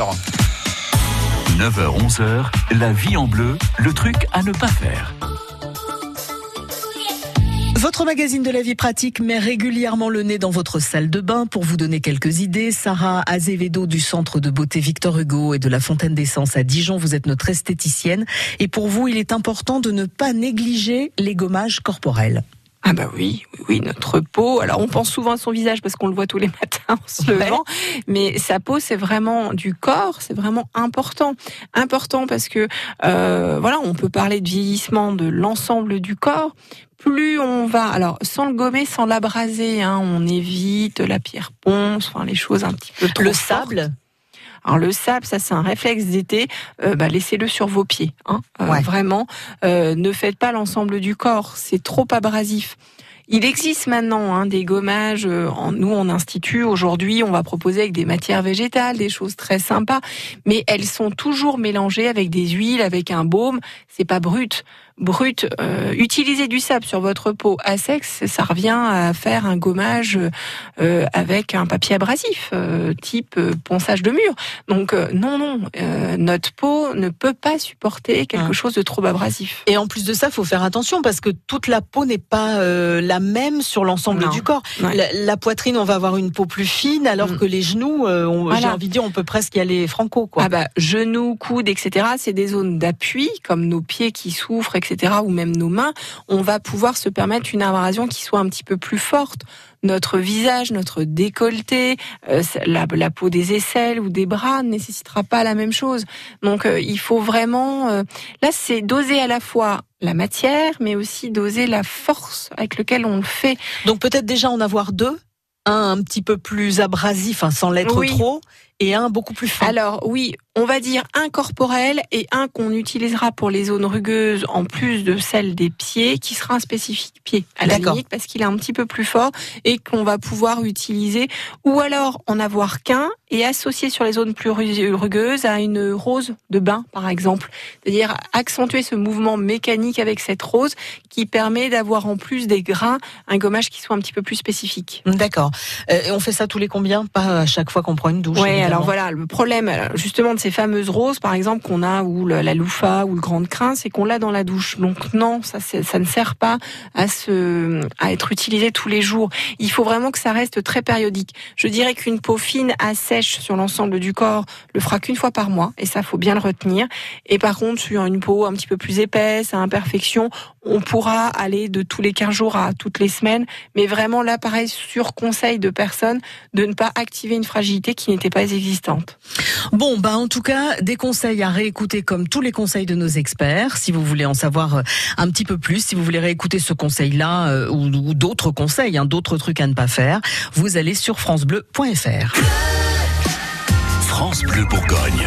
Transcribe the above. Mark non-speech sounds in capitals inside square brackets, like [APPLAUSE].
l'heure. 9h-11h, la vie en bleu, le truc à ne pas faire. Votre magazine de la vie pratique met régulièrement le nez dans votre salle de bain pour vous donner quelques idées. Sarah Azevedo du centre de beauté Victor Hugo et de la Fontaine d'Essence à Dijon, vous êtes notre esthéticienne. Et pour vous, il est important de ne pas négliger les gommages corporels. Ah bah oui, oui, oui, notre peau. Alors on pense souvent à son visage parce qu'on le voit tous les [LAUGHS] matins en se levant, mais sa peau c'est vraiment du corps, c'est vraiment important, important parce que euh, voilà, on peut parler de vieillissement de l'ensemble du corps. Plus on va, alors sans le gommer, sans l'abraser, hein, on évite la pierre ponce, enfin les choses un petit peu trop Le fortes. sable Alors le sable, ça c'est un réflexe d'été. Euh, bah, laissez-le sur vos pieds. Hein. Euh, Ouais. Vraiment, Euh, ne faites pas l'ensemble du corps. C'est trop abrasif. Il existe maintenant hein, des gommages. euh, en, nous, en institut, aujourd'hui, on va proposer avec des matières végétales, des choses très sympas, mais elles sont toujours mélangées avec des huiles, avec un baume. C'est pas brut. Brut, euh, utilisez du sable sur votre peau à sec, ça revient à faire un gommage euh, avec un papier abrasif, euh, type euh, ponçage de mur. Donc euh, non, non, euh, notre peau ne peut pas supporter quelque Hum. chose de trop abrasif. Et en plus de ça, il faut faire attention parce que toute la peau n'est pas euh, la même sur l'ensemble du corps. Ouais. La, la poitrine, on va avoir une peau plus fine, alors Mm. que les genoux, euh, on- j'ai envie de dire, on peut presque y aller franco. Quoi. Ah bah, genoux, coudes, etc. C'est des zones d'appui, comme nos pieds qui souffrent, etc. Ou même nos mains. On va pouvoir se permettre une abrasion qui soit un petit peu plus forte. Notre visage, notre décolleté, euh, la, la peau des aisselles ou des bras ne nécessitera pas la même chose. Donc euh, il faut vraiment... euh, là, c'est doser à la fois la matière, mais aussi doser la force avec laquelle on le fait. Donc peut-être déjà en avoir deux, un un petit peu plus abrasif, hein, sans l'être Oui. trop, et un beaucoup plus fin. Alors oui, on va dire un corporel et un qu'on utilisera pour les zones rugueuses en plus de celle des pieds, qui sera un spécifique pied à la limite parce qu'il est un petit peu plus fort et qu'on va pouvoir utiliser ou alors en avoir qu'un et associer sur les zones plus ru- rugueuses à une rose de bain par exemple. C'est-à-dire accentuer ce mouvement mécanique avec cette rose qui permet d'avoir en plus des grains un gommage qui soit un petit peu plus spécifique. D'accord. Euh, et on fait ça tous les combien? Pas à chaque fois qu'on prend une douche. Ouais. Alors voilà, le problème alors, justement de ces fameuses roses, par exemple, qu'on a ou la loufa ou le grande crin, c'est qu'on l'a dans la douche. Donc non, ça, ça ne sert pas à se, à être utilisé tous les jours. Il faut vraiment que ça reste très périodique. Je dirais qu'une peau fine à sèche sur l'ensemble du corps le fera qu'une fois par mois, et ça faut bien le retenir. Et par contre, sur une peau un petit peu plus épaisse, à imperfection, on pourra aller de tous les 15 jours à toutes les semaines. Mais vraiment là, pareil, sur conseil de personnes, de ne pas activer une fragilité qui n'était pas Bon, bah en tout cas, des conseils à réécouter comme tous les conseils de nos experts. Si vous voulez en savoir euh, un petit peu plus, si vous voulez réécouter ce conseil-là euh, ou, ou d'autres conseils, hein, d'autres trucs à ne pas faire, vous allez sur francebleu.fr. France Bleu Bourgogne.